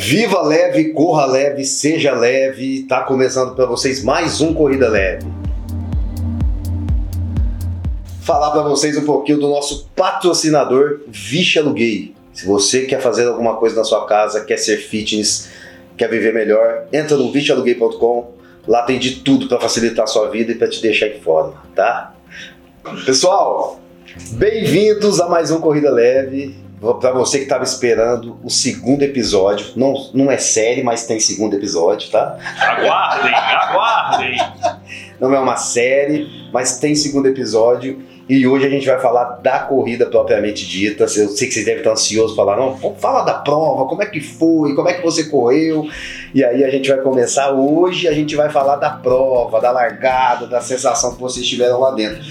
Viva leve, corra leve, seja leve. Tá começando para vocês mais um Corrida Leve. Falar para vocês um pouquinho do nosso patrocinador Vixe Aluguei. Se você quer fazer alguma coisa na sua casa, quer ser fitness, quer viver melhor, entra no vichealuguei.com. Lá tem de tudo para facilitar a sua vida e para te deixar em forma, tá? Pessoal, bem-vindos a mais um Corrida Leve para você que estava esperando o segundo episódio. Não, não é série, mas tem segundo episódio, tá? Aguardem, aguardem! Não é uma série, mas tem segundo episódio. E hoje a gente vai falar da corrida propriamente dita. Eu sei que vocês devem estar ansiosos para falar, não, fala da prova, como é que foi, como é que você correu. E aí a gente vai começar hoje, a gente vai falar da prova, da largada, da sensação que vocês tiveram lá dentro.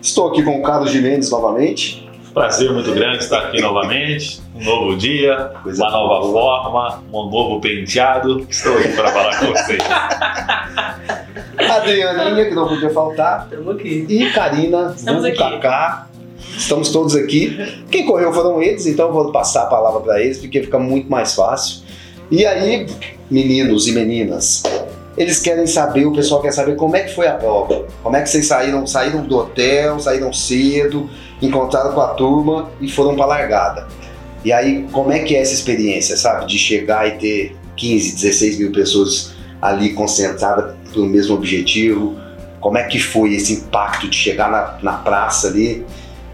Estou aqui com o Carlos de Mendes novamente. Prazer muito grande estar aqui novamente. Um novo dia, Coisa uma nova boa. forma, um novo penteado. Estou aqui para falar com vocês. Adrianinha, que não podia faltar. Estamos aqui. E Karina, Estamos aqui. Kaká. Estamos todos aqui. Quem correu foram eles, então eu vou passar a palavra para eles, porque fica muito mais fácil. E aí, meninos e meninas, eles querem saber, o pessoal quer saber como é que foi a prova. Como é que vocês saíram, saíram do hotel, saíram cedo, encontraram com a turma e foram para largada. E aí, como é que é essa experiência, sabe? De chegar e ter 15, 16 mil pessoas ali concentradas pelo mesmo objetivo. Como é que foi esse impacto de chegar na, na praça ali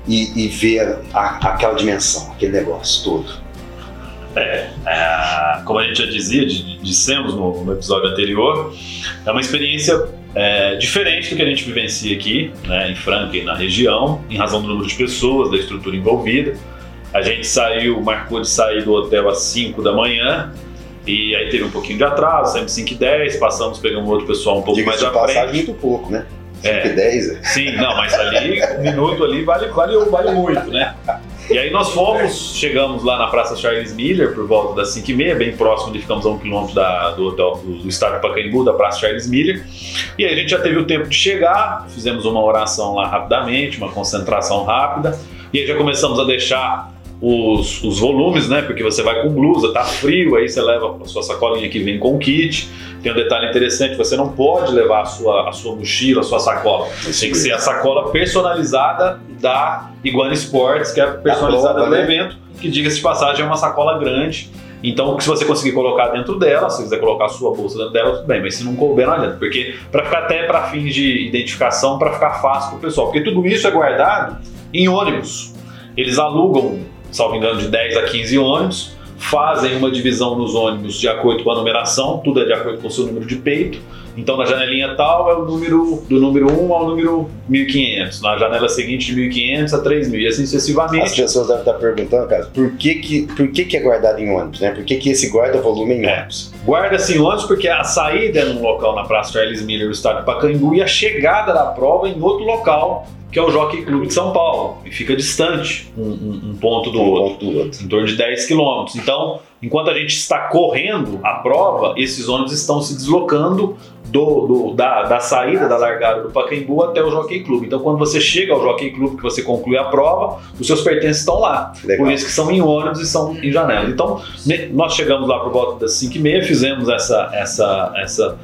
e, e ver a, aquela dimensão, aquele negócio todo? É, é, como a gente já dizia, dissemos no, no episódio anterior, é uma experiência é, diferente do que a gente vivencia aqui, né, em Franca e na região, em razão do número de pessoas, da estrutura envolvida. A gente saiu, marcou de sair do hotel às 5 da manhã, e aí teve um pouquinho de atraso, saímos 5 e 10, passamos, pegamos outro pessoal um pouco Diga mais à passagem frente. muito pouco, né? 5 É. e 10. é. Sim, não, mas ali, um minuto ali vale, vale, vale muito, né? E aí nós fomos, chegamos lá na Praça Charles Miller por volta das 5h30, bem próximo ali, ficamos a um quilômetro da- do hotel do, do estádio Pacaembu, da Praça Charles Miller. E aí a gente já teve o tempo de chegar, fizemos uma oração lá rapidamente, uma concentração rápida, e aí já começamos a deixar os, os volumes, né? Porque você vai com blusa, tá frio, aí você leva a sua sacolinha que vem com o kit. Tem um detalhe interessante, você não pode levar a sua, a sua mochila, a sua sacola. Tem que ser a sacola personalizada da Iguana Sports, que é personalizada prova, do né? evento, que diga-se de passagem é uma sacola grande. Então, se você conseguir colocar dentro dela, se quiser colocar a sua bolsa dentro dela, tudo bem, mas se não couber, não adianta, porque para ficar até para fins de identificação, para ficar fácil para o pessoal, porque tudo isso é guardado em ônibus. Eles alugam, salvo engano, de 10 a 15 ônibus, fazem uma divisão nos ônibus de acordo com a numeração, tudo é de acordo com o seu número de peito. Então, na janelinha tal é o número do número 1 ao número 1500, na janela seguinte de 1500 a 3000 e assim As sucessivamente. pessoas devem estar perguntando, cara, por que que, por que, que é guardado em ônibus, né? Por que, que esse guarda volume em É. ônibus? Guarda-se em ônibus porque a saída é num local na Praça Charles Miller do estádio Pacaembu e a chegada da prova em outro local, que é o Jockey Clube de São Paulo, e fica distante um, um- um ponto do Um outro. ponto do outro. em torno de 10 quilômetros. Então, enquanto a gente está correndo a prova, esses ônibus estão se deslocando do, do- da, da saída, da largada do Pacaembu até o Jockey Club. Então, quando você chega ao Jockey Club, que você conclui a prova, os seus pertences estão lá. Legal. Por isso que são em ônibus e são em janela. Então, nós chegamos lá por volta das 5h30, fizemos essa, essa, essa,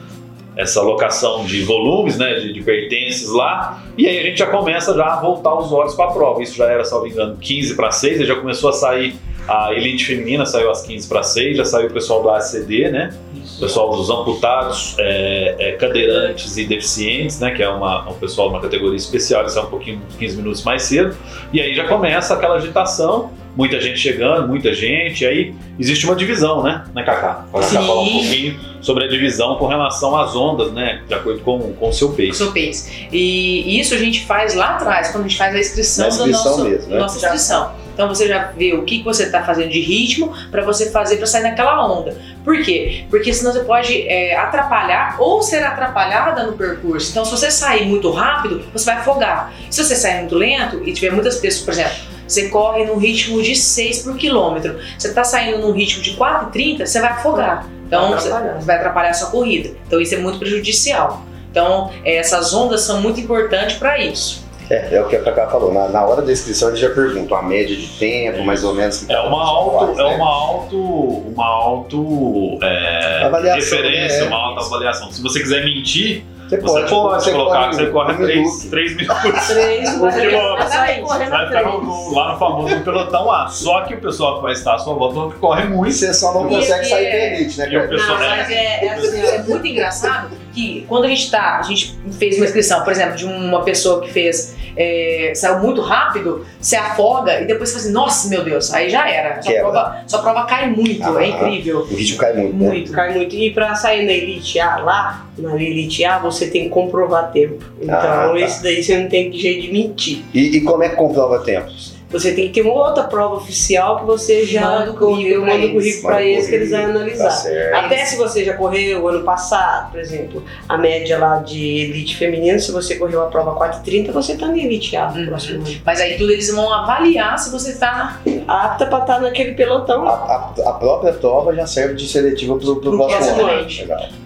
essa locação de volumes, né, de, de pertences lá, e aí a gente já começa já a voltar os olhos para a prova. Isso já era, salvo engano, 15 para 6, aí já começou a sair a elite feminina, saiu às 15 para 6, já saiu o pessoal do ACD, né, o pessoal dos amputados, é, é, cadeirantes e deficientes, né, que é uma, um pessoal de uma categoria especial, eles são um pouquinho, 15 minutos mais cedo, e aí já começa aquela agitação, muita gente chegando, muita gente, aí existe uma divisão, né, né Cacá? Pode Sim. falar um pouquinho sobre a divisão com relação às ondas, né, de acordo com, com o seu peso. seu pace. E isso a gente faz lá atrás, quando a gente faz a inscrição, da inscrição nossa, mesmo, né? nossa inscrição. Então você já vê o que, que você está fazendo de ritmo para você fazer para sair naquela onda. Por quê? Porque senão você pode é, atrapalhar ou ser atrapalhada no percurso. Então se você sair muito rápido, você vai afogar. Se você sair muito lento e tiver muitas pessoas, por exemplo, você corre num ritmo de 6 por quilômetro. Você está saindo num ritmo de 4,30, você vai afogar. Então Vai você atrapalhar. vai atrapalhar a sua corrida. Então isso é muito prejudicial. Então, eh, essas ondas são muito importantes para isso. É, é o que a Cacá falou. Na, na hora da inscrição eles já perguntam a média de tempo, mais ou menos. que É uma auto, faz, é né? uma auto, uma auto é, Avaliação, referência, né? uma alta avaliação. Se você quiser mentir, Você você pode, colocar que você corre um 3, minuto. 3 minutos. Três, Um quilômetro. Sai correndo Vai ficar no- três. no- lá no famoso no pelotão A. Só que o pessoal que vai estar à sua volta corre muito. você só não E- consegue e sair é- da elite, né, e o pessoal- Não, mas é, é assim, é muito engraçado que quando a gente tá, a gente fez uma inscrição, por exemplo, de uma pessoa que fez, é, saiu muito rápido, você afoga e depois você fala assim, nossa, meu Deus, aí já era. Sua prova, sua prova cai muito, Ah, é incrível. O ritmo cai muito, né? Muito. Cai muito. E pra sair na Elite A lá, na Elite A, você tem que comprovar tempo. Então, Ah, tá. esse daí você não tem jeito de mentir. E, e como é que comprova tempos? Você tem que ter uma outra prova oficial que você já Manda o currículo o eles. currículo pra o eles que eles vão currículo, analisar. Tá. Até se você já correu ano passado, por exemplo, a média lá de elite feminina, se você correu a prova 4,30, você tá na elite A no Uhum. próximo ano. Mas aí tudo eles vão avaliar se você tá. Apta pra estar naquele pelotão. A, a- a própria prova já serve de seletiva pro, pro Pro próximo ano.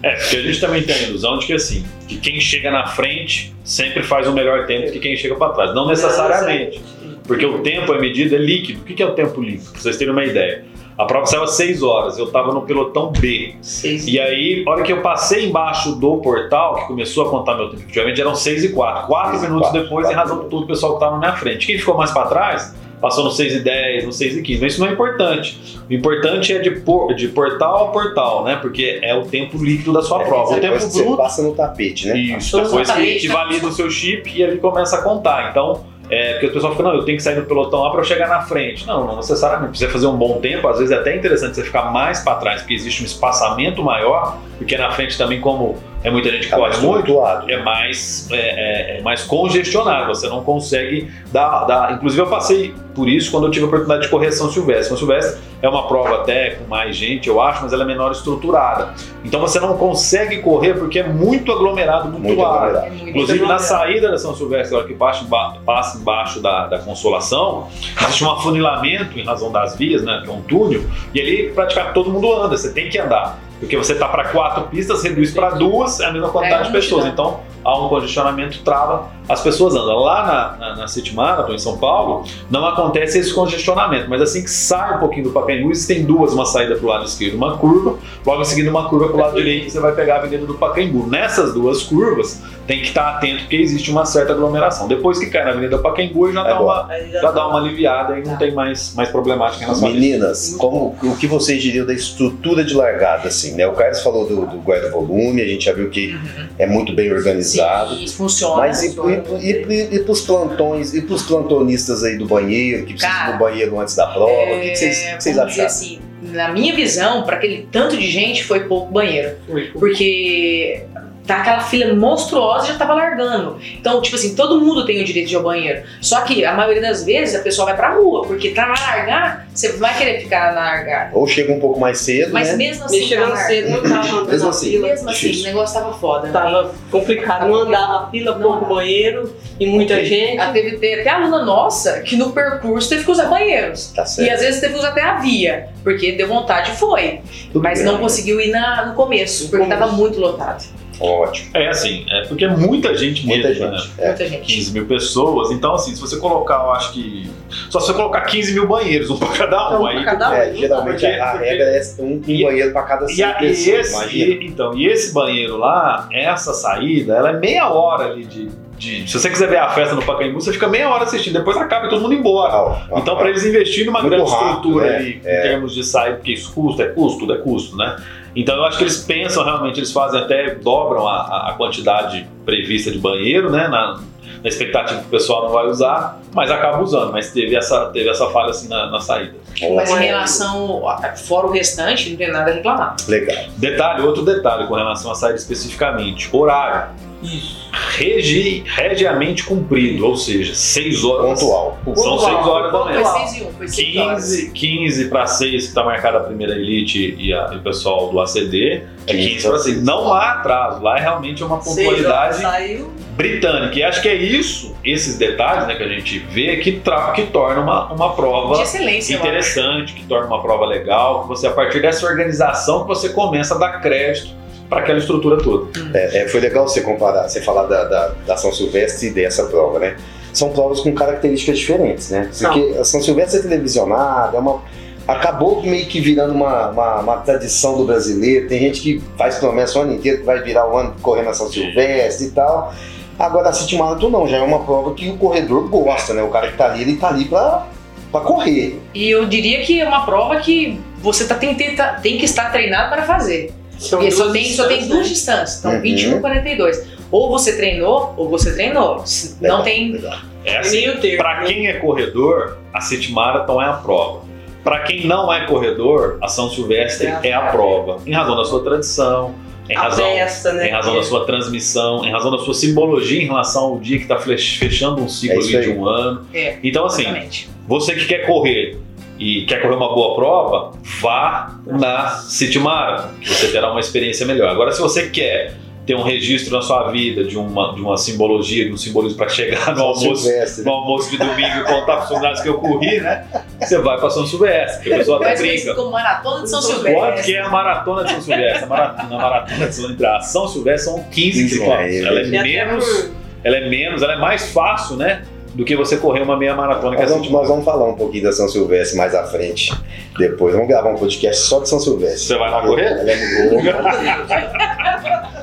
É, porque a gente também tem a ilusão de que assim, que quem chega na frente sempre faz um melhor tempo que quem chega para trás. Não necessariamente. Porque o tempo é medido, é líquido. O que que é o tempo líquido? Pra vocês terem uma ideia. A prova saiu às 6 horas, eu estava no pelotão B. Seis. E aí, a hora que eu passei embaixo do portal, que começou a contar meu tempo, efetivamente eram 6 e 4. 4 Seis e minutos quatro, depois, em quatro razão de tudo o pessoal que estava na minha frente. Quem ficou mais para trás, passou no 6 e 10, no 6 e 15. Mas isso não é importante. O importante é de, por- de portal a portal, né? Porque é o tempo líquido da sua prova. O tempo que você bruto passa no tapete, né? isso, depois que, que né? valida o seu chip e ele começa a contar. Então, é, porque o pessoal fica, não, eu tenho que sair do pelotão lá para eu chegar na frente. Não, não necessariamente. Você fazer um bom tempo, às vezes é até interessante você ficar mais para trás, porque existe um espaçamento maior, porque na frente também, como é muita gente que corre mais muito, tumultuado. é mais, é, é- é mais congestionado, você não consegue dar, dar. Inclusive, eu passei por isso quando eu tive a oportunidade de correr São Silvestre. São Silvestre é uma prova até com mais gente, eu acho, mas ela é menor estruturada. Então você não consegue correr porque é muito aglomerado, muito, Muito ar. aglomerado. É muito Inclusive, na aglomerado. saída da São Silvestre, hora que passa, passa embaixo da, da Consolação, existe um afunilamento em razão das vias, né, que é um túnel, e ali praticamente todo mundo anda, você tem que andar. Porque você tá para quatro pistas, reduz para duas, é a mesma quantidade É, de pessoas. Então, há um congestionamento, trava, as pessoas andam. Lá na, na, na City Marathon, em São Paulo, não acontece esse congestionamento, mas assim que sai um pouquinho do Pacaembu, tem duas, uma saída para o lado esquerdo, uma curva, logo em seguida uma curva para o lado direito, você vai pegar a avenida do Pacaembu. Nessas duas curvas, tem que estar atento porque existe uma certa aglomeração. Depois que cai na avenida do Pacaembu, já, É dá, bom. uma, Aí já dá uma aliviada e não Tá. tem mais, mais problemática em relação a isso. Meninas, como, o que vocês diriam da estrutura de largada, assim, né? O Carlos falou do, do guarda-volume, a gente já viu que Uhum. é muito bem organizado. Sim, isso funciona. Mas e, funciona. E, e, e pros plantões, e pros plantonistas aí do banheiro, que precisam Cara, do banheiro antes da prova, o que, que vocês, o que vocês acharam? assim, na minha visão, para aquele tanto de gente, foi pouco banheiro. Porque tá aquela fila monstruosa e já tava largando. Então, tipo assim, todo mundo tem o direito de ir ao banheiro. Só que a maioria das vezes a pessoa vai pra rua, porque pra largar, você vai querer ficar na largada. Ou chega um pouco mais cedo, Mas né? mesmo assim, chegando pra cedo, não tava andando Mesmo na assim. fila. mesmo assim, Difícil. o negócio tava foda. Tava complicado, não andava a fila, Não. pouco banheiro e muita Ok. gente. Ah, teve, até aluna nossa que no percurso teve que usar banheiros. Tá E certo. às vezes teve que usar até a via, porque deu vontade e foi. Tudo Mas bem. não conseguiu ir na, no começo, No porque começo. tava muito lotado. Ótimo. É assim, é porque é muita gente Muita mesmo, né? gente. É. Muita gente. 15 mil pessoas. Então, assim, se você colocar, eu acho que. Só se você colocar 15 mil banheiros, um para cada um. Então, aí, pra cada um. É, geralmente porque- a, a porque- regra é um, um E- banheiro para cada E, 100 a- e pessoas, esse, e- então, e esse banheiro lá, essa saída, ela é meia hora ali de, de- Se você quiser ver a festa no Pacaembu, você fica meia hora assistindo, depois acaba e todo mundo embora. Ah, ó, Então, para eles investirem numa grande rápido, estrutura né? ali, em termos de saída, porque isso custa, é custo, tudo é custo, né? Então, eu acho que eles pensam realmente, eles fazem até, dobram a, a- quantidade prevista de banheiro, né? Na, na expectativa que o pessoal não vai usar, mas acaba usando. Mas teve essa, teve essa falha assim na, na saída. Mas em relação, fora o restante, não tem nada a reclamar. Legal. Detalhe, outro detalhe com relação à saída especificamente: horário. Isso. Regi, regiamente cumprido, ou seja, 6 horas. Pontual. São Pontual. 6 horas da Foi manhã. 6 e 1, foi 6 horas. 15, 15 para 6 que está marcada a primeira elite e, a- e o pessoal do ACD. É 15 para 6. Não há atraso, lá é realmente uma Seis horas pontualidade britânica. E acho que é isso, esses detalhes né, que a gente vê, que, tra- que torna uma, uma prova interessante, que torna uma prova legal, que você, a partir dessa organização, que você começa a dar crédito para aquela estrutura toda. É, é, foi legal você comparar, você falar da, da, da São Silvestre e dessa prova, né? são provas com características diferentes, né? São. Porque a São Silvestre é televisionada, é uma, acabou meio que virando uma, uma, uma tradição do brasileiro. Tem gente que faz promessa o ano inteiro que vai virar o ano correndo a São Silvestre e tal. Agora a City Marathon não, já é uma prova que o corredor gosta, né? O cara que tá ali, ele tá ali pra, pra correr. E eu diria que é uma prova que você tá, tem, tem, tá- tem que estar treinado para fazer. São Porque só tem, só tem duas né? distâncias, então Uhum. 21 e 42. Ou você treinou, ou você treinou. Se Não Legal, tem. legal. É É assim, meio termo. Para quem é corredor, a City Marathon é a prova. Para quem não é corredor, a São Silvestre é a prova. Em razão da sua tradição, em A razão, festa, né? em razão da sua transmissão, em razão da sua simbologia em relação ao dia que está fechando um ciclo É de um ano. É, Então, assim, exatamente. você que quer correr e quer correr uma boa prova, vá na City Marathon, que você terá uma experiência melhor. Agora, se você quer ter um registro na sua vida de uma, de uma simbologia, de um simbolismo para chegar no São almoço Silvestre, no almoço de domingo e contar para os funcionários que eu corri, né? Você vai para São Silvestre, que a pessoa até brinca. como Maratona de São Quanto Silvestre. que é a maratona de São Silvestre? A maratona, a maratona de São, entre a São Silvestre são 15 15 quilômetros. Ela é menos, ela é menos, ela é mais fácil, né? Do que você correr uma meia maratona Nós assim, vamos, nós vamos falar um pouquinho da São Silvestre mais à frente. Depois, vamos gravar um podcast só de São Silvestre. Você vai lá correr? Ela é boa.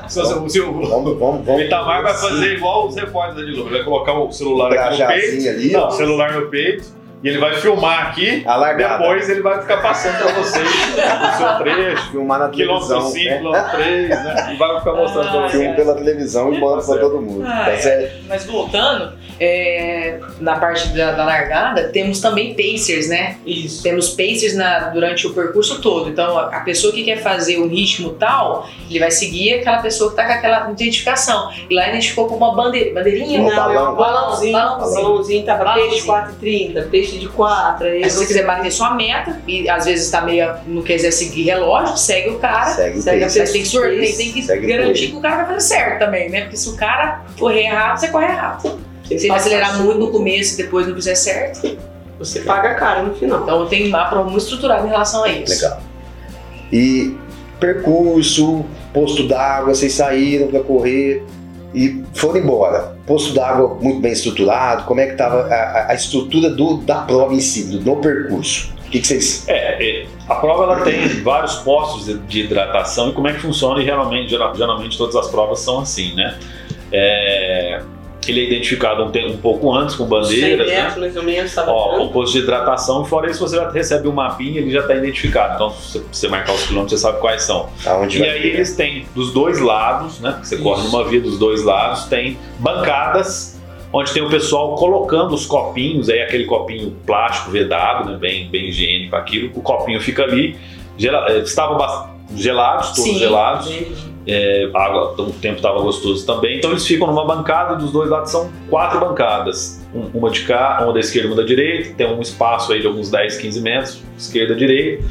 Se você- se o, Vamos, vamos, o vamos. Itamar vai fazer igual os repórteres da Globo. Ele vai colocar o celular aqui no peito. Ali, Não, ó. celular no peito. E ele vai filmar aqui. Depois ele vai ficar passando pra vocês o seu trecho. Filmar na Quilômetro televisão. 5, né? quilômetro 3, né? E vai ficar mostrando pra Ah, vocês. Filme pela televisão e manda pra todo mundo. Ah, Tá é. certo? Mas voltando, é, na parte da, da largada, temos também pacers, né? Isso. Temos pacers na, durante o percurso todo. Então, a, a pessoa que quer fazer um ritmo tal, ele vai seguir aquela pessoa que tá com aquela identificação. E lá identificou com uma bande- bandeirinha. Um Não, é balão. um balãozinho. Balãozinho. Balãozinho tava peixe Balãozinho. 4,30, peixe de 4. Aí Aí, se você quiser bater sua meta, e às vezes tá meio, não quiser seguir relógio, segue o cara. Segue o segue. Mas tem que, tem, tem que o garantir que o cara vai fazer certo também, né? Porque se o cara correr errado, você corre errado. Você Se ele passa acelerar assim, muito no começo e depois não fizer certo, Você paga caro no final. então tem uma prova muito estruturada em relação a isso. Legal. E percurso, posto d'água, vocês saíram pra correr e foram embora. Posto d'água muito bem estruturado, como é que tava a, a- a estrutura do, da prova em si, do, no percurso? O que, que vocês. É, é, a prova ela tem vários postos de, de hidratação e como é que funciona e geralmente, geral- geralmente todas as provas são assim, né? É, ele é identificado um, te- um pouco antes com 100 bandeiras, né? metros, mais ou menos, tava Ó, o posto de hidratação, fora isso você já recebe um mapinha, ele já está identificado. Então, se você marcar os quilômetros, você sabe quais são. Aonde E aí eles têm dos dois lados, né? Você corre Isso. numa via dos dois lados, tem bancadas onde tem o pessoal colocando os copinhos, aí aquele copinho plástico vedado, né? Bem, bem higiênico aquilo. O copinho fica ali. Gela, eh, estavam gelados, todos Sim. gelados. É, água, o tempo estava gostoso também. Então eles ficam numa bancada, dos dois lados são quatro bancadas. Um- uma de cá, uma da esquerda uma da direita. Tem um espaço aí de alguns 10, 15 metros, esquerda direita.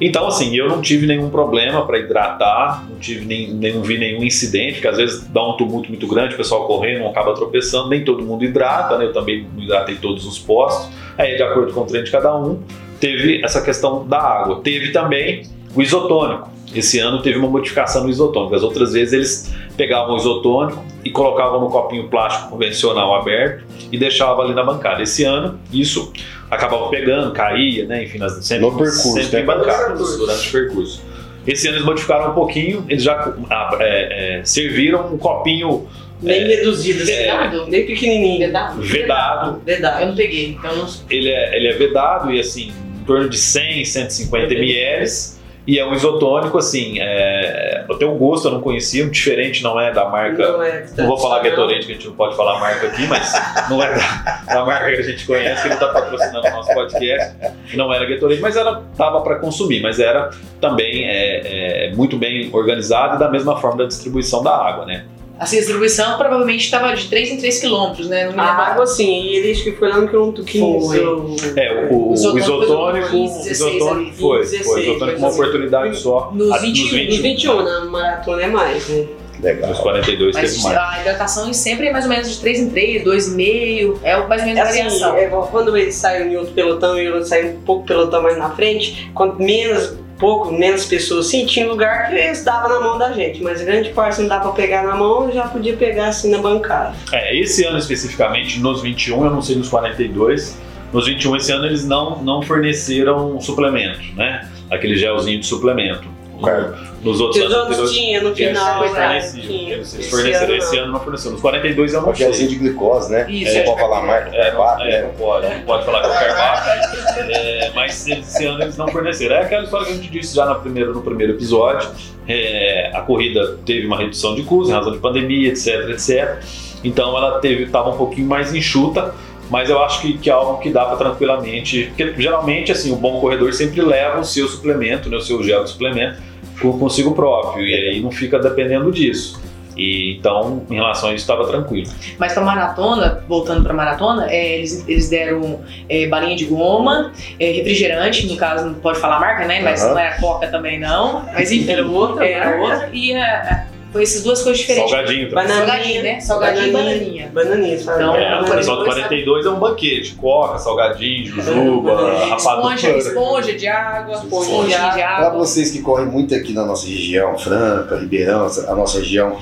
Então, assim, eu não tive nenhum problema para hidratar, não tive nem, nem vi nenhum incidente, que às vezes dá um tumulto muito grande, o pessoal correndo, acaba tropeçando, nem todo mundo hidrata, né? Eu também hidratei todos os postos. Aí, de acordo com o treino de cada um, teve essa questão da água. Teve também o isotônico. Esse ano teve uma modificação no isotônico. As outras vezes eles pegavam o isotônico e colocavam no copinho plástico convencional aberto e deixavam ali na bancada. Esse ano, isso acabava pegando, caía, né? Enfim, nas, sempre, No percurso, sempre né? em bancadas durante o percurso. Esse ano eles modificaram um pouquinho, eles já ah, é, é, serviram um copinho Bem reduzido, assim, Vedado? bem pequenininho. Vedado? vedado. Eu Vedado. não peguei, então eu não Ele é, ele é vedado e assim, em torno de 100, 150 ml. E é um isotônico, assim, é, eu tenho um gosto, eu não conhecia, um diferente, não é da marca Não, é Não vou falar Gatorade, que a gente não pode falar a marca aqui, mas não é da, da marca que a gente conhece, que ele está patrocinando o nosso podcast. Não era Gatorade, mas era tava para consumir, mas era também é, é, muito bem organizado e da mesma forma da distribuição da água, né? Essa distribuição provavelmente estava de 3 em 3 quilômetros, né? Não A lembro. água, sim, e ele acho que foi lá no quilômetro 15. Foi. ou- É, o, o O isotônico o no 16 isotônico foi, 16, foi, isotônico uma oportunidade só. Nos Ah, 21, Nos 21, na maratona é mais, né? Legal. Nos 42 teve Mas mais. a hidratação sempre é mais ou menos de 3 em 3, 2,5, é o mais ou menos a Assim, variação. é igual quando eles saem em outro pelotão e eu saio um pouco pelotão mais na frente, quanto menos pouco, menos pessoas, sim, tinha lugar que eles davam na mão da gente, mas grande parte não dava pra pegar na mão, já podia pegar assim na bancada. É, esse ano especificamente, nos 21, eu não sei nos 42, nos 21 esse ano eles não, não forneceram suplemento, né? Aquele gelzinho de suplemento. Claro. Nos outros Os anos outros anteriores, tinha no eles final, né? forneciam. Tinha. Eles forneceram ano esse ano, não forneceram. Nos 42 eu não Um gelzinho sei. de glicose, né? Isso, Não é. pode falar marca, É, é, barra, é, né? não pode, não pode falar que é o carboidrato, é, mas esse ano eles não forneceram. É aquela história que a gente disse já no primeiro, no primeiro episódio. É, a corrida teve uma redução de custos em razão de pandemia, etc, etc. Então ela teve, estava um pouquinho mais enxuta, mas eu acho que, que é algo que dá para tranquilamente. Porque geralmente assim, o bom corredor sempre leva o seu suplemento, né, o seu gel de suplemento com- consigo próprio, e aí não fica dependendo disso. E, então, em relação a isso, estava tranquilo. Mas pra maratona, voltando pra maratona, é, eles, eles deram é, balinha de goma, é, refrigerante, no caso não pode falar a marca, né? Mas Aham. não era Coca também não. Mas enfim, era outra, era outra. E é, foi essas duas coisas diferentes. Salgadinho também. Bananinha. Salgadinho, né? Salgadinho e Bananinha. bananinha. Bananinha, sabe? Então, É, o pessoal do 42 42 é um banquete. Coca, salgadinho, jujuba, rapadura. Esponja, esponja de água, esponjinha de Para água. vocês que correm muito aqui na nossa região, Franca, Ribeirão, a nossa região,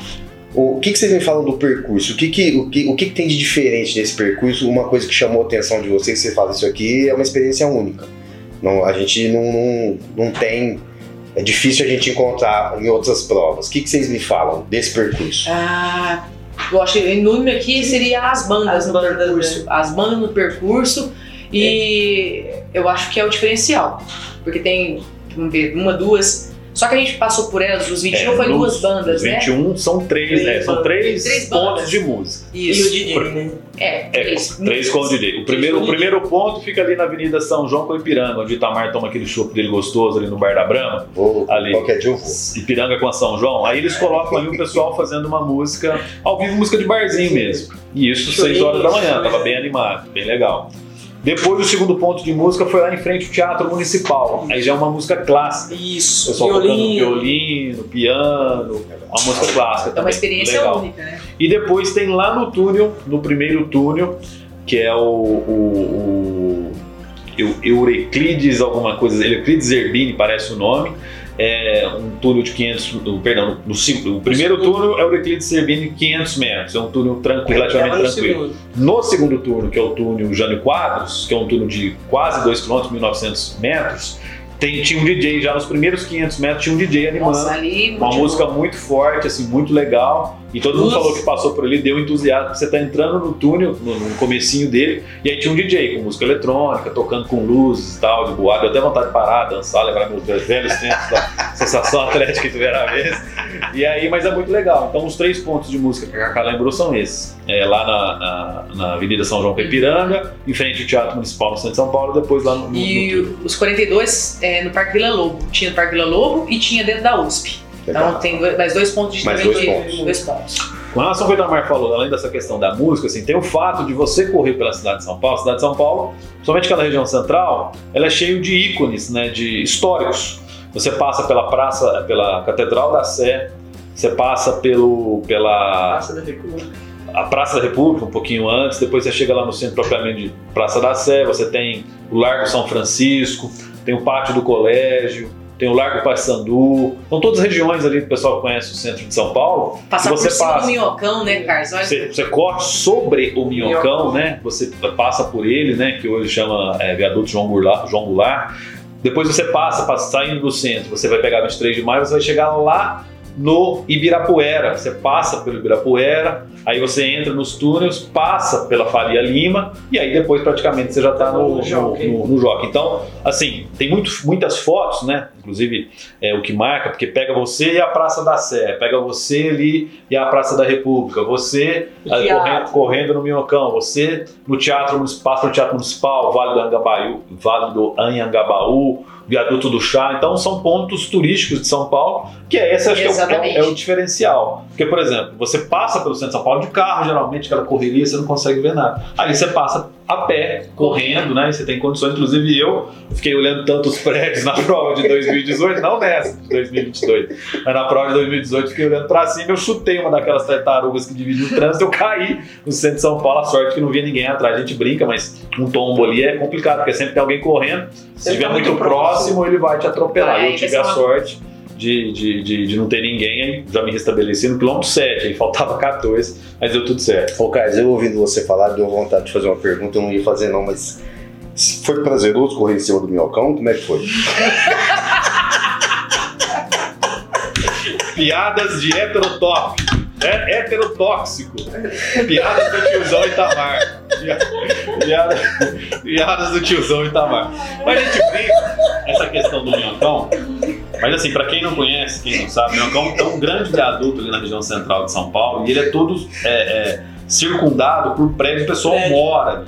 o que, que vocês me falam do percurso? O que, que, o, que, o que, que tem de diferente nesse percurso? Uma coisa que chamou a atenção de vocês, que você fala isso aqui, é uma experiência única. Não, a gente não, não, não tem. É difícil a gente encontrar em outras provas. O que, que vocês me falam desse percurso? Ah, eu acho que o número aqui seria as bandas As no bandas, percurso. As bandas no percurso e eu acho que é o diferencial. Porque tem, vamos ver, uma, duas. Só que a gente passou por elas, os 21 É, foi nos- duas bandas, Os né? 21 são três, né? São três, Três pontos de música. E o Isso. DJ, né? É, É, três. três com o DJ. O primeiro, o primeiro ponto fica ali na Avenida São João com Ipiranga, onde o Itamar toma aquele chopp dele gostoso ali no Bar da Brama. Vou, Ali. Qualquer dia eu vou. Ipiranga com a São João. Aí eles colocam ali o pessoal fazendo uma música, ao vivo, música de barzinho mesmo. E isso, 6 horas da manhã, tava bem animado, bem legal. Depois o segundo ponto de música foi lá em frente ao Teatro Municipal. Aí já é uma música clássica. O Isso. pessoal tocando Violino. violino, piano, uma música clássica É também. uma experiência legal. única, né? E depois tem lá no túnel, no primeiro túnel, que é o, o, o Euclides, alguma coisa, Euclides Zerbini parece o nome. É um túnel de 500, o- perdão, no, seg- o primeiro túnel é o Euclides Zerbini 500 metros, é um túnel tranquilo, relativamente Tava no tranquilo. segundo. No segundo turno, que é o túnel Jânio Quadros, que é um túnel de quase 2 km, 1.900 metros, tem, tinha um DJ já nos primeiros 500 metros, tinha um DJ animando. Nossa, ali. Uma música muito forte, assim, muito legal. E todo mundo Nossa. falou que passou por ali, deu entusiasmo. Você tá entrando no túnel, no, no comecinho dele, e aí tinha um DJ com música eletrônica, tocando com luzes e tal, de boa. Deu até vontade de parar, dançar, lembrar meus velhos tempos da sensação atlética que tiveram a vez. E aí, mas é muito legal. Então, os três pontos de música que a Cacá lembrou são esses. É, lá na, na, na Avenida São João Caipiranga, em frente ao Teatro Municipal no centro de São Paulo, depois lá no, no, E no os 42 é, no Parque Vila Lobo. Tinha no Parque Vila Lobo e tinha dentro da USP. Então tem mais dois pontos de Mais dois de- pontos. dois pontos. Com relação ao que o Itamar falou, além dessa questão da música, assim, tem o fato de você correr pela cidade de São Paulo. A cidade de São Paulo, somente aquela região central, ela é cheia de ícones, né, de históricos. Você passa pela praça, pela Catedral da Sé, você passa pelo, pela Praça da República. a Praça da República, um pouquinho antes, depois você chega lá no centro propriamente de Praça da Sé, você tem o Largo São Francisco, tem o Pátio do Colégio, tem o Largo Paissandu, são todas regiões ali que o pessoal conhece o centro de São Paulo. Passar por você cima passa. do minhocão, né, Carlos? Olha, Você, você corre sobre o Minhocão, né? Você passa por ele, né? Que hoje chama é, Viaduto João Goulart, João Goulart. Depois você passa, passa, saindo do centro, você vai pegar 23 de maio, você vai chegar lá no Ibirapuera. Você passa pelo Ibirapuera, aí você entra nos túneis, passa pela Faria Lima e aí depois praticamente você já está no, No no, Jockey. Então, assim, tem muito, muitas fotos, né? Inclusive é, o que marca, porque pega você e a Praça da Sé, pega você ali e a Praça da República, você teatro. correndo, correndo no Minhocão, você no Teatro Municipal, no Teatro Municipal, Vale do Anhangabaú, Vale do Anhangabaú, Viaduto do Chá, então são pontos turísticos de São Paulo, que é esse acho que é o- é, o, é o diferencial. Porque, por exemplo, você passa pelo centro de São Paulo de carro, geralmente aquela correria, você não consegue ver nada. Ali você passa a pé, correndo, né? E você tem condições, inclusive eu fiquei olhando tantos prédios na prova de 2018, não nessa, de 2022, mas na prova de 2018 fiquei olhando pra cima, eu chutei uma daquelas tartarugas que divide o trânsito, eu caí no centro de São Paulo, a sorte que não via ninguém atrás, a gente brinca, mas um tombo ali é complicado, porque sempre tem alguém correndo, se estiver muito, próximo, ele vai te atropelar. Eu tive a uma- sorte de, de, de, de não ter ninguém, aí já me restabeleci no quilômetro 7, aí faltava 14, mas deu tudo certo. Ô, Carlos, eu ouvindo você falar, deu vontade de fazer uma pergunta, eu não ia fazer não, mas foi prazeroso correr em cima do minhocão? Como é que foi? Piadas de heterotóxico. É heterotóxico. Piadas do tiozão Itamar. Piada, piadas do tiozão Itamar. Mas a gente brinca essa questão do minhocão. Mas assim, pra quem não conhece, quem não sabe, o minhocão é um grande viaduto ali na região central de São Paulo e ele é todo é, é, circundado por prédios, o pessoal mora.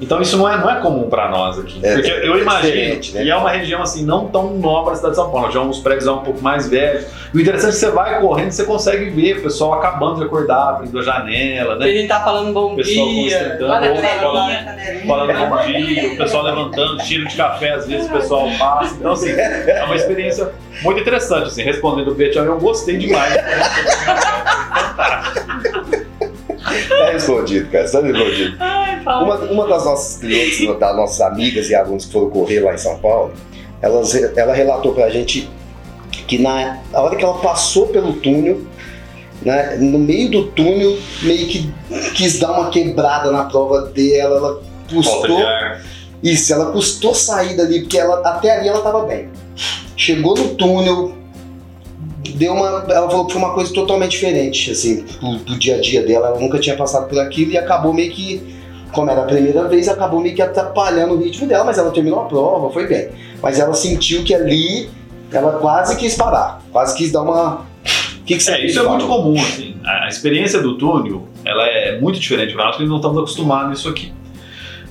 Então isso não é, não é comum pra nós aqui. É, porque eu é imagino, né? e é uma região assim, não tão nova da cidade de São Paulo, já uns prédios um pouco mais velhos. E o interessante é que você vai correndo, você consegue ver o pessoal acabando de acordar, abrindo a janela, A né? gente tá falando bom pessoal dia. falando, falando bom dia, o pessoal levantando, tiro de café, às vezes o pessoal passa. Então, assim, é uma experiência muito interessante, assim, respondendo o Betão, eu gostei demais. Tá respondido, cara, tá respondido. Uma, uma das nossas clientes, das nossas amigas e alunos que foram correr lá em São Paulo, elas, ela relatou pra gente que na a hora que ela passou pelo túnel, né, no meio do túnel, meio que quis dar uma quebrada na prova dela, ela custou. Isso, ela custou sair dali, porque ela, até ali ela tava bem. Chegou no túnel, deu uma. Ela falou que foi uma coisa totalmente diferente, assim, do, do dia a dia dela. Ela nunca tinha passado por aquilo e acabou meio que, como era a primeira vez, acabou meio que atrapalhando o ritmo dela, mas ela terminou a prova, foi bem. Mas ela sentiu que ali ela quase quis parar, quase quis dar uma. Que, que É, isso é muito comum, assim. A experiência do túnel, ela é muito diferente para nós, porque não estamos acostumados nisso aqui.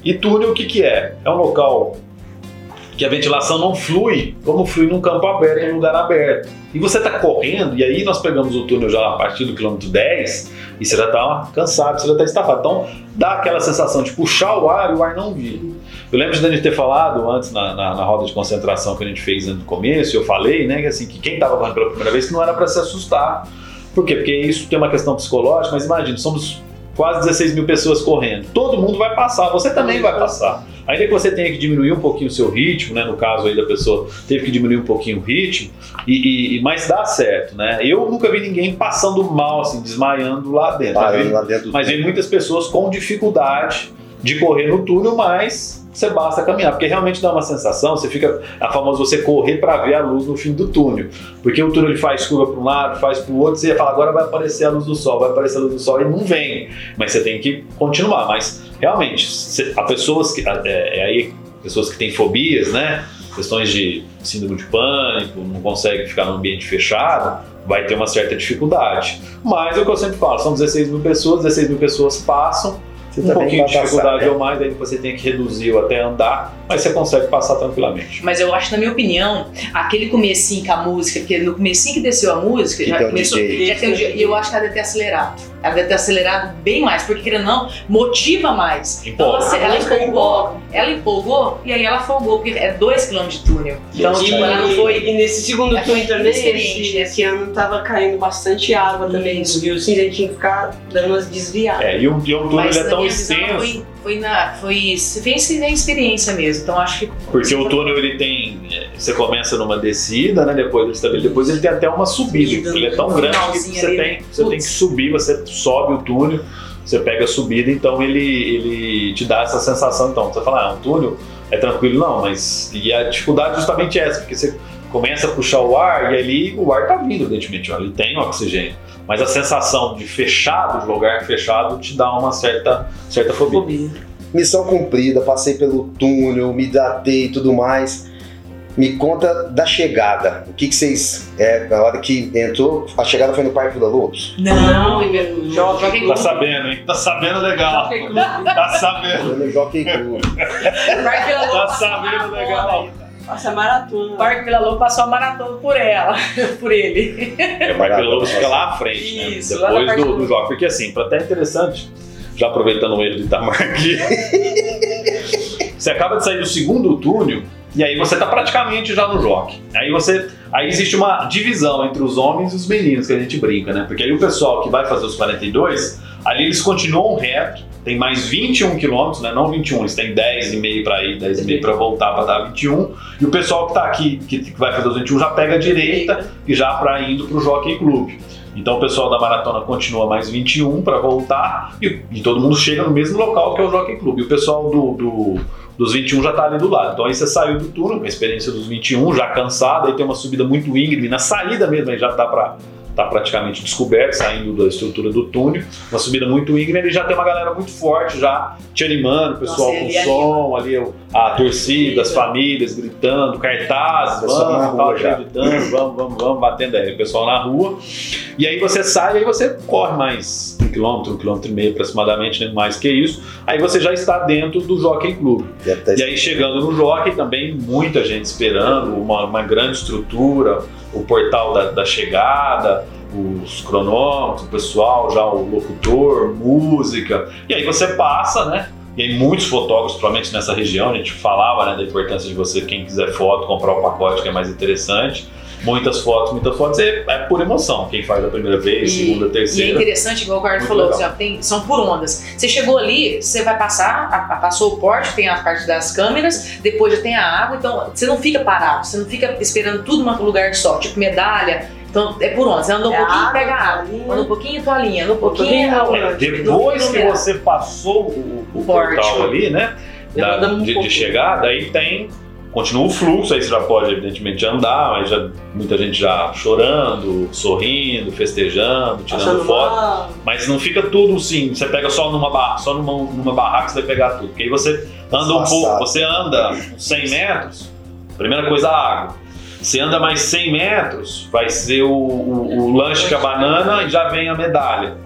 E túnel, o que que é? É um local que a ventilação não flui como flui num campo aberto, em um lugar aberto. E você está correndo, e aí nós pegamos o túnel já a partir do quilômetro 10, e você já está cansado, você já está estafado. Então, dá aquela sensação de puxar o ar e o ar não vir. Eu lembro de a gente ter falado antes na, na, na roda de concentração que a gente fez no começo, eu falei, né, que assim, que quem estava correndo pela primeira vez que não era para se assustar. Por quê? Porque isso tem uma questão psicológica, mas imagina, somos quase 16 mil pessoas correndo. Todo mundo vai passar, você também vai passar. Ainda que você tenha que diminuir um pouquinho o seu ritmo, né? No caso aí da pessoa teve que diminuir um pouquinho o ritmo, e, e- mas dá certo, né? Eu nunca vi ninguém passando mal, assim, desmaiando lá dentro. Vi Parando lá dentro mas vem muitas pessoas com dificuldade de correr no túnel, mas você basta caminhar, porque realmente dá uma sensação, você fica a famosa você correr para ver a luz no fim do túnel, porque o túnel ele faz curva para um lado, faz para o outro, você fala agora vai aparecer a luz do sol, vai aparecer a luz do sol e não vem, mas você tem que continuar, mas realmente você- há pessoas que é, é aí pessoas que têm fobias, né? Questões de síndrome de pânico, não conseguem ficar num ambiente fechado, vai ter uma certa dificuldade. Mas é o que eu sempre falo, são 16 mil pessoas, 16 mil pessoas passam, Você um também pouquinho vai de dificuldade passar, né? ou mais, aí você tem que reduzir ou até andar, mas você consegue passar tranquilamente. Mas eu acho, na minha opinião, aquele comecinho com a música, porque no comecinho que desceu a música, Que já tem um começou. DJ. Já tem um dia, e eu acho que ela deve ter acelerado. Ela deve ter acelerado bem mais, porque querendo não, motiva mais. Então ela, ela empolgou, ela empolgou e aí ela folgou, porque é 2 km de túnel. Então, Dois tipo, ela não foi. E nesse segundo turno também, esse, né? esse ano tava caindo bastante água também. Isso. Viu? Assim, a gente tinha que ficar dando umas desviadas. É, e o, e o túnel Mas ele é tão extenso, Foi, foi na. Foi. Fez na experiência mesmo. Então acho que. porque o túnel ele tem. Você começa numa descida, né? Depois ele depois ele tem até uma subida. Ele é tão grande que você ali, tem, né? você tem que subir, você sobe o túnel, você pega a subida, então ele, ele te dá essa sensação. Então, você fala, ah, um túnel é tranquilo, não, mas. E a dificuldade é justamente essa, porque você começa a puxar o ar e ali o ar tá vindo, evidentemente, ele tem oxigênio. Mas a sensação de fechado, de lugar fechado, te dá uma certa, certa fobia. Missão cumprida, passei pelo túnel, me hidratei e tudo mais. Me conta da chegada. O que, que vocês. É, na hora que entrou, a chegada foi no Parque Vila Lobos? Não, Não, joga, joga em Tá sabendo, hein? Tá sabendo legal. Tá sabendo. No Jockey Club. Parque Vila Lobo Tá passou a sabendo maratona legal. Passa maratona. O Parque Vila Lobo passou a maratona por ela, por ele. É, o Parque Lobos fica lá à frente, né? Isso, Depois do, do- do jogo. Porque assim, pra até interessante, já aproveitando o erro de Itamar aqui, Você acaba de sair do segundo túnel e aí você está praticamente já no jockey. Aí você, aí existe uma divisão entre os homens e os meninos que a gente brinca, né? Porque aí o pessoal que vai fazer os 42, ali eles continuam reto, tem mais 21 quilômetros, né? Não 21, eles têm 10,5 para ir, 10,5 para voltar para dar 21. E o pessoal que está aqui, que vai fazer os 21, já pega a direita e já para indo para o Jockey Club. Então o pessoal da maratona continua mais 21 para voltar e, e, todo mundo chega no mesmo local que é o Jockey Club. E o pessoal do, do dos 21 já está ali do lado. Então aí você saiu do túnel, com a experiência dos 21, já cansado, aí tem uma subida muito íngreme, na saída mesmo aí já dá para tá praticamente descoberto, saindo da estrutura do túnel, uma subida muito íngreme, ele já tem uma galera muito forte já te animando, o pessoal Nossa, com som, ali a torcida, as famílias gritando, cartazes, vamos, tal, gritando, vamos, vamos, vamos, batendo aí, o pessoal na rua. E aí você sai, aí você corre mais quilômetro, um quilômetro e meio aproximadamente, nem mais que isso, aí você já está dentro do Jockey Club. E aí chegando no Jockey também, muita gente esperando, uma, uma grande estrutura, o portal da, da chegada, os cronômetros, o pessoal, já o locutor, música. E aí você passa, né? E aí muitos fotógrafos, provavelmente nessa região, a gente falava né, da importância de você, quem quiser foto, comprar o pacote que é mais interessante muitas fotos, muitas fotos, é, é por emoção. Quem faz a primeira vez, e, segunda, terceira. E é interessante, igual o Ricardo falou, assim, ó, tem, são por ondas. Você chegou ali, você vai passar, a, a, passou o porte, tem a parte das câmeras, depois já tem a água, então você não fica parado, você não fica esperando tudo num lugar só, tipo medalha. Então é por onde? Você anda um é pouquinho, água, pega a água. Anda um pouquinho, toalhinha. Anda um pouquinho. É, depois que você passou o, o portal ali, né? Da, de, de chegada, aí tem continua o fluxo, aí você já pode, evidentemente, andar, mas já, muita gente já chorando, sorrindo, festejando, tirando Achando foto. Mal. Mas não fica tudo assim, você pega só numa barra, só numa, numa barraca você vai pegar tudo. Porque aí você anda um pouco, você anda 100 metros, primeira coisa a água. Você anda mais 100 metros, vai ser o, o, o lanche com a banana e já vem a medalha.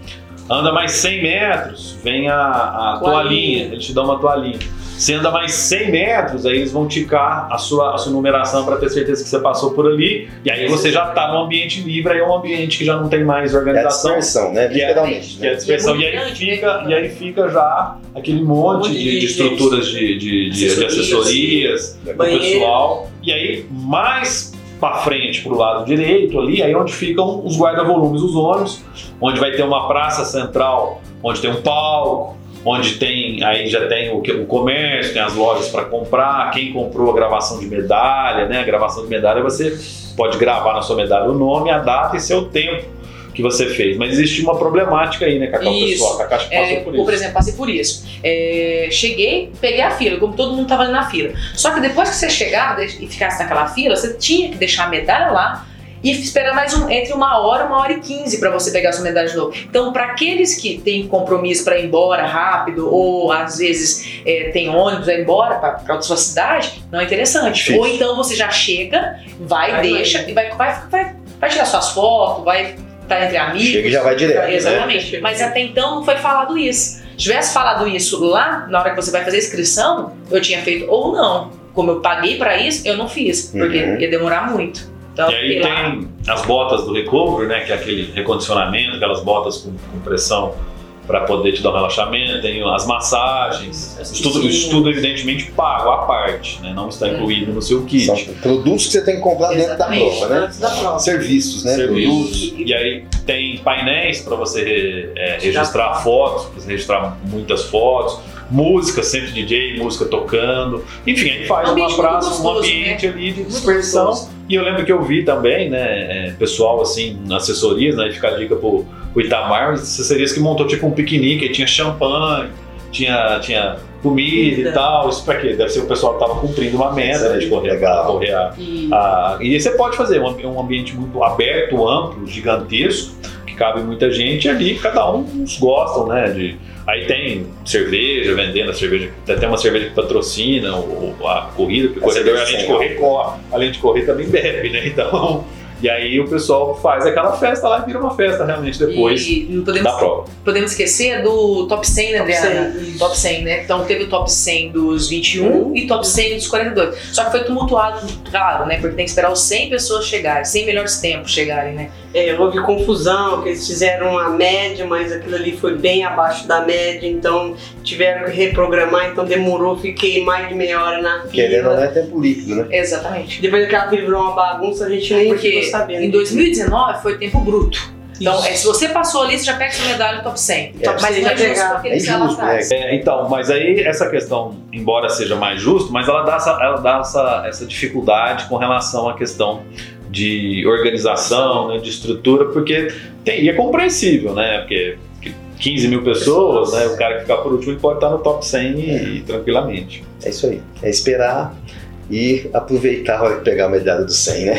Anda mais 100 metros, vem a, a toalhinha, eles te dão uma toalhinha. Você anda mais 100 metros, aí eles vão ticar a sua, a sua numeração para ter certeza que você passou por ali. E aí você já está no ambiente livre, aí é um ambiente que já não tem mais organização. É a dispersão, né? É Literalmente. Que é, né? é a dispersão. E, é aí fica, e aí fica já aquele monte, de, de, de, estruturas de, de, de assessorias, do pessoal. E aí, mais para frente, para o lado direito, ali, aí onde ficam os guarda-volumes, os ônibus, onde vai ter uma praça central, onde tem um palco, onde tem aí já tem o, o comércio, tem as lojas para comprar, quem comprou a gravação de medalha, né? A gravação de medalha você pode gravar na sua medalha o nome, a data e seu tempo que você fez. Mas existe uma problemática aí, né, Cacau, isso. pessoal? Cacau passou é, por isso. Por exemplo, passei por isso. É, cheguei, peguei a fila, como todo mundo estava ali na fila. Só que depois que você chegava e ficasse naquela fila, você tinha que deixar a medalha lá, e esperar mais um, entre uma hora, uma hora e quinze para você pegar a sua medalha de novo. Então, para aqueles que têm compromisso para ir embora rápido, ou às vezes é, tem ônibus para ir embora para outra sua cidade, não é interessante. Ou então você já chega, vai, vai deixa, vai. e vai, vai, vai, vai tirar suas fotos, vai estar tá entre amigos. Chega e já vai direto. Né? Exatamente. Né? Mas até então não foi falado isso. Se tivesse falado isso lá, na hora que você vai fazer a inscrição, eu tinha feito ou não. Como eu paguei para isso, eu não fiz, porque uhum. ia demorar muito. Então, e aí tem as botas do recovery, né, que é aquele recondicionamento, aquelas botas com, com pressão para poder te dar um relaxamento, tem as massagens, isso tudo, isso tudo evidentemente pago à parte, né? não está incluído no seu kit. São produtos que você tem que comprar Exatamente, dentro da prova, né? Da prova. Serviços, né? Serviços. Produtos. E aí tem painéis para você é, registrar fotos, registrar muitas fotos música, sempre DJ, música tocando. Enfim, aí faz uma praça, gostoso, um ambiente né? ali de dispersão. E eu lembro que eu vi também, né, é, pessoal assim, assessorias, né, ficar dica pro, pro Itamar, assessorias que montou tipo um piquenique, aí tinha champanhe, tinha, tinha comida e tal. Isso pra quê? Deve ser o pessoal que tava cumprindo uma meta né, de correr, legal. correr a, e... a, E você pode fazer um, um ambiente muito aberto, amplo, gigantesco, que cabe muita gente ali, cada um uns gostam, né? De, Aí tem cerveja, vendendo a cerveja, tem até uma cerveja que patrocina o, a corrida, porque o corredor, além de correr, corre, além de correr, também bebe, né? Então, E aí o pessoal faz aquela festa lá e vira uma festa realmente depois E não podemos, da prova. podemos esquecer do top 100, né, Top Adriana? 100, isso. Top 100, né? Então teve o top 100 dos 21 e top 100 dos 42. Só que foi tumultuado, claro, né? Porque tem que esperar os 100 pessoas chegarem, 100 melhores tempos chegarem, né? É, houve confusão, que eles fizeram a média, mas aquilo ali foi bem abaixo da média, então tiveram que reprogramar, então demorou, fiquei mais de meia hora na Querendo ou não fila. é tempo líquido, né? Exatamente. Depois daquela fila virou uma bagunça, a gente nem ficou Porque sabendo. em 2019 foi tempo bruto. Então, é, se você passou ali, você já pega sua medalha no top 100. Top mas 100 não é já porque ele É está lá justo, atrás. É, então, mas aí essa questão, embora seja mais justo, mas ela dá essa, ela dá essa, essa dificuldade com relação à questão de organização, né, de estrutura, porque tem, e é compreensível, né? Porque 15 mil pessoas, né, o cara que ficar por último ele pode estar no top 100 e, e tranquilamente. É isso aí. É esperar e aproveitar a hora que pegar a medalha do 100, né?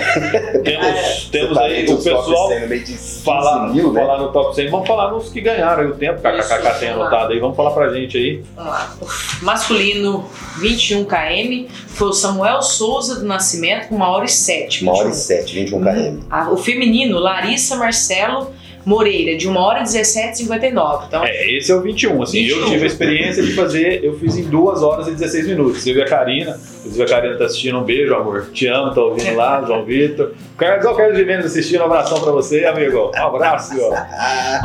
Temos, temos tá aí o pessoal 100 no meio de 15 falar, mil, né? falar no top 100, vamos falar nos que ganharam aí o tempo, que a KKK tem anotado aí, vamos falar pra gente aí. Vamos lá. Masculino 21 km foi o Samuel Souza do Nascimento com uma hora e sete. Uma hora e 21. 7, 21 km. Ah, O feminino, Larissa Marcelo Moreira, de 1 hora e 17 59. Então, É, esse é o 21, assim, eu 21. tive a experiência de fazer, eu fiz em 2 horas e 16 minutos. Eu e a Karina, inclusive a Karina tá assistindo, um beijo, amor. Te amo, tá ouvindo lá, João Vitor. Carlos, o Carlos Jimenez assistindo, um abração pra você, amigo. Um abraço, ó.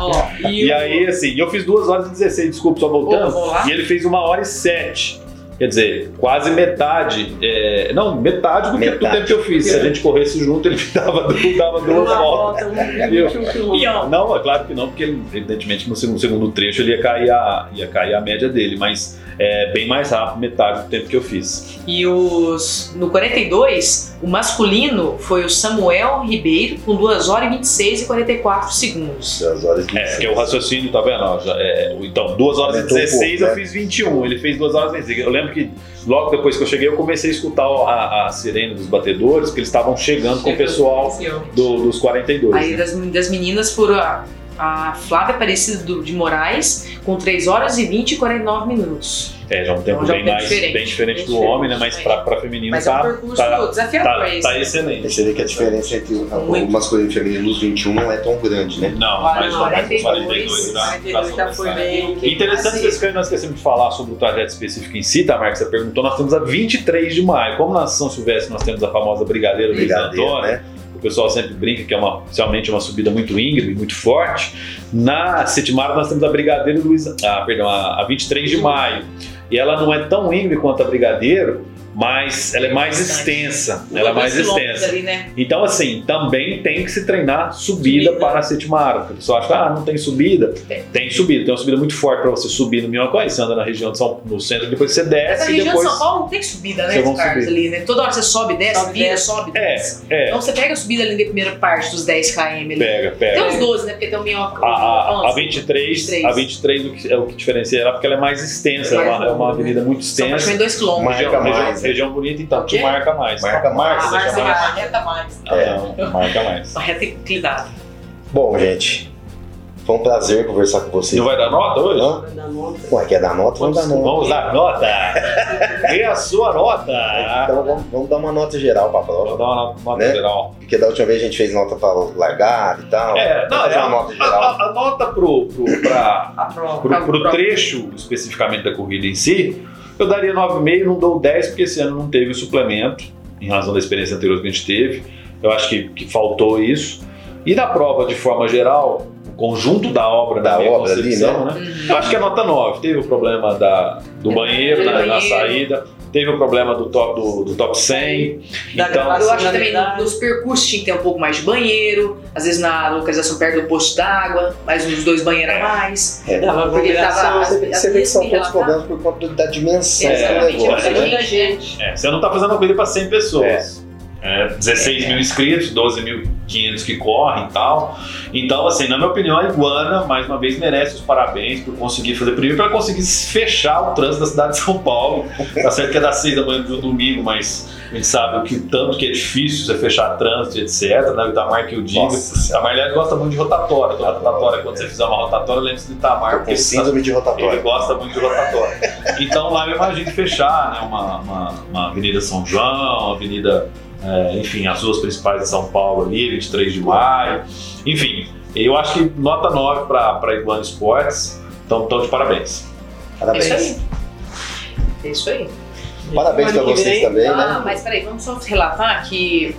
Ó, e, E aí, assim, eu fiz 2 horas e 16, desculpa, só voltando. Lá. E ele fez 1 hora e 7. Quer dizer, quase metade. é, não, metade do, Que, do Metade. tempo que eu fiz. Se a gente corresse junto, ele dava, dava duas voltas. volta, 21 quilômetros. Ó, Não, é claro que não, porque evidentemente no segundo, segundo trecho ele ia cair, a, ia cair a média dele, mas é bem mais rápido, metade do tempo que eu fiz. E os no 42, o masculino foi o Samuel Ribeiro com 2 horas e 26 e 44 segundos. 2 horas e É, 26. porque o raciocínio, tá vendo? Já, é, então, 2 horas Aumentou e um 16 pouco, eu né? fiz 21, ele fez 2 horas e 26. Eu lembro que logo depois que eu cheguei eu comecei a escutar a, a sirene dos batedores, porque eles estavam chegando com o pessoal do- dos 42. Aí né? das, das meninas foram a, a Flávia Aparecida de Moraes com 3 horas e 20 e 49 minutos. É, já é um tempo Então, é bem, mais, diferente. bem diferente do homem, né? Mas pra, pra feminino Mas é um tá, percurso tá, desafiador tá, esse. tá né? excelente. Você vê que a diferença entre o, o masculino e o feminino nos 21 não é tão grande, né? Não, Olha, mas não, mas 42, 42 já, 42 já foi bem. Interessante esse que nós esquecemos de falar sobre o trajeto específico em si, tá, Marcos? Você perguntou, nós temos a 23 de maio. Como na São Silvestre nós temos a famosa Brigadeira Luiz Brigadeiro, Antônio, né? o pessoal sempre brinca que é uma, realmente uma subida muito íngreme, muito forte. Na Setimara nós temos a Brigadeiro Luiz, ah, perdão, a, a 23 de maio. E ela não é tão íngreme quanto a Brigadeiro, mas ela é mais extensa. Ela é mais extensa. Ali, né? Então, assim, também tem que se treinar subida, Subida. para a Setimara. Porque o pessoal acha que ah, não tem subida. Tem. Tem subida. Tem uma subida muito forte para você subir no Minhocó. Aí você anda na região de São no centro, depois você Mas desce e região depois. de São Paulo não tem subida, né, Carlos? subir. Ali, né? Toda hora você sobe, desce, Sobe, vira, desce. sobe, É, desce. é. Então você pega a subida ali na primeira parte dos 10 km ali. Pega, Tem pega. uns 12, né? Porque tem o minhoca. A, a, a Nossa, 23, 23. a 23 o que- é o que diferencia ela porque ela é mais extensa, é Mais uma, é uma longa, avenida muito São extensa. praticamente 2 km. Marca Região, região, mais, região bonita, então, te marca mais. Marca mais. Marca, Ah, mais. mais. Reta mais. Não, marca mais. Uma reta inclinada. Bom, gente, foi um prazer conversar com vocês. Não vai dar nota hoje? Hã? Vai dar nota. Ué, quer dar nota? Vamos dar nota. Vamos dar nota! Dê a sua nota! Então vamos, vamos dar uma nota geral pra Vou prova. dar uma nota, nota Né? geral. Porque da última vez a gente fez nota pra largar e tal. É, não, vamos é uma a, nota a, geral. a- a nota pro, pro, pra, A prova. pro, pro pra- trecho, especificamente da corrida em si, eu daria 9,5, não dou 10, porque esse ano não teve o suplemento, em razão da experiência anterior que a gente teve. Eu acho que, que faltou isso. E na prova, de forma geral, o conjunto da obra, Da minha obra ali, concepção, né? Uhum. Eu acho que é nota 9. Teve o problema da, do É, banheiro, na, na saída. Teve o problema do top, do, do top 100. Da Então, gravação. Eu acho que também Racionalidade. nos percursos tinha que ter um pouco mais de banheiro, às vezes na localização perto do posto d'água, mais uns dois banheiros a mais. É. Dava Porque tava-. Você, você vê que são todos problemas por conta da dimensão Exatamente, do negócio, é né? Muita gente. É, você não está fazendo uma corrida para 100 pessoas. É, 16 mil inscritos, 12.500 que correm e tal. Então, assim, na minha opinião, a Iguana, mais uma vez, merece os parabéns por conseguir fazer. Primeiro, para conseguir fechar o trânsito da cidade de São Paulo. Tá certo que é das 6 da manhã do domingo, mas a gente sabe o que tanto que é difícil você fechar trânsito, etc. Né? O Itamar que eu digo. Nossa. A Marlene gosta muito de rotatória. Toda rotatória, quando você fizer uma rotatória, lembre-se do Itamar, porque síndrome de ele rotatória. gosta muito de rotatória. Então lá eu imagino fechar né, uma, uma, uma Avenida São João, uma Avenida é, enfim, as duas principais de São Paulo ali, 23 de maio, enfim. Eu acho que nota 9 para Iguana Esportes, então, então de parabéns. Parabéns. É isso aí. É isso aí. Parabéns para vocês vem, também, Ah, né? mas peraí, vamos só relatar que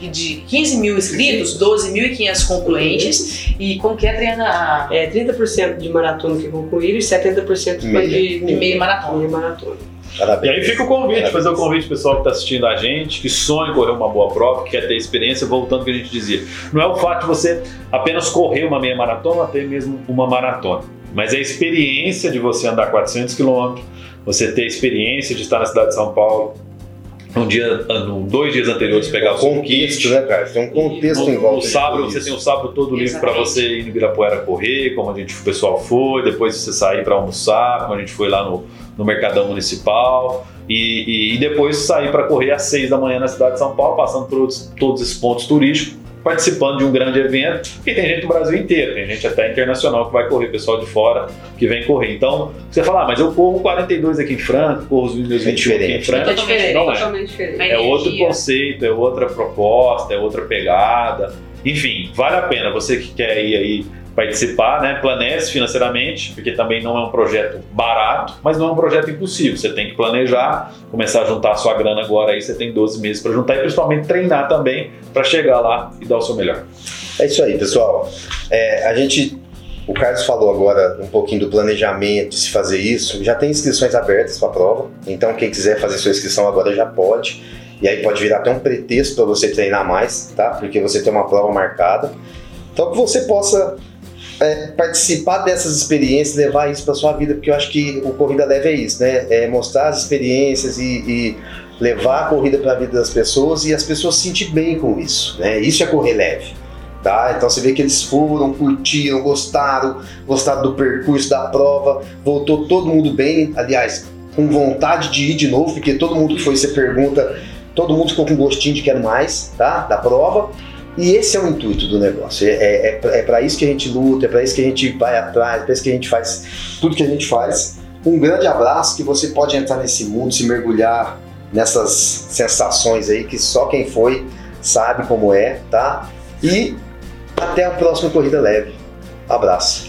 de 15 mil inscritos, 12.500 concluentes. E como que é, Adriana? É 30% de maratona que concluíram e 70% foi Meia. de, De meia maratona. meia maratona. E Parabéns. aí fica o convite, fazer o convite pessoal que está assistindo a gente, que sonha em correr uma boa prova, que quer ter experiência, voltando ao que a gente dizia. Não é o fato de você apenas correr uma meia maratona, até mesmo uma maratona. Mas é a experiência de você andar 400 quilômetros, você ter a experiência de estar na cidade de São Paulo, um dia, um, dois dias anteriores pegar o seu Contexto, kit. né, cara? Tem um contexto em No, volta. no sábado, você tem o sábado todo livre para Exatamente. você ir no Ibirapuera correr, como a gente, o pessoal foi, depois você sair para almoçar, como a gente foi lá no, no Mercadão Municipal, e, e- e depois sair para correr às seis da manhã na cidade de São Paulo, passando por outros- todos esses pontos turísticos, participando de um grande evento, e tem gente do Brasil inteiro, tem gente até internacional que vai correr, pessoal de fora que vem correr. Então, você fala, ah, mas eu corro 42 aqui em Franca, corro os meus 21 aqui em diferente, Franca. né? Totalmente Não é. Totalmente diferente. É outro conceito, é outra proposta, é outra pegada. Enfim, vale a pena você que quer ir aí participar, né? Planeje financeiramente, porque também não é um projeto barato, mas não é um projeto impossível. Você tem que planejar, começar a juntar a sua grana agora aí, você tem 12 meses para juntar e principalmente treinar também para chegar lá e dar o seu melhor. É isso aí, pessoal. É, a gente. O Carlos falou agora um pouquinho do planejamento, se fazer isso. Já tem inscrições abertas para a prova. Então, quem quiser fazer sua inscrição agora já pode. E aí pode virar até um pretexto para você treinar mais, tá? Porque você tem uma prova marcada. Então, que você possa é, participar dessas experiências, levar isso para sua vida, porque eu acho que o Corrida Leve é isso, né? É mostrar as experiências e, e levar a corrida para a vida das pessoas e as pessoas se sentir bem com isso, né? Isso é correr leve. Tá? Então você vê que eles foram, curtiram, gostaram, gostaram do percurso da prova, voltou todo mundo bem, aliás, com vontade de ir de novo, porque todo mundo que foi, você pergunta, todo mundo ficou com gostinho de quero mais, tá? Da prova. E esse é o intuito do negócio. É, é, é para isso que a gente luta, é para isso que a gente vai atrás, é para isso que a gente faz tudo que a gente faz. Um grande abraço que você pode entrar nesse mundo, se mergulhar nessas sensações aí que só quem foi sabe como é, tá? E até a próxima corrida leve. Abraço.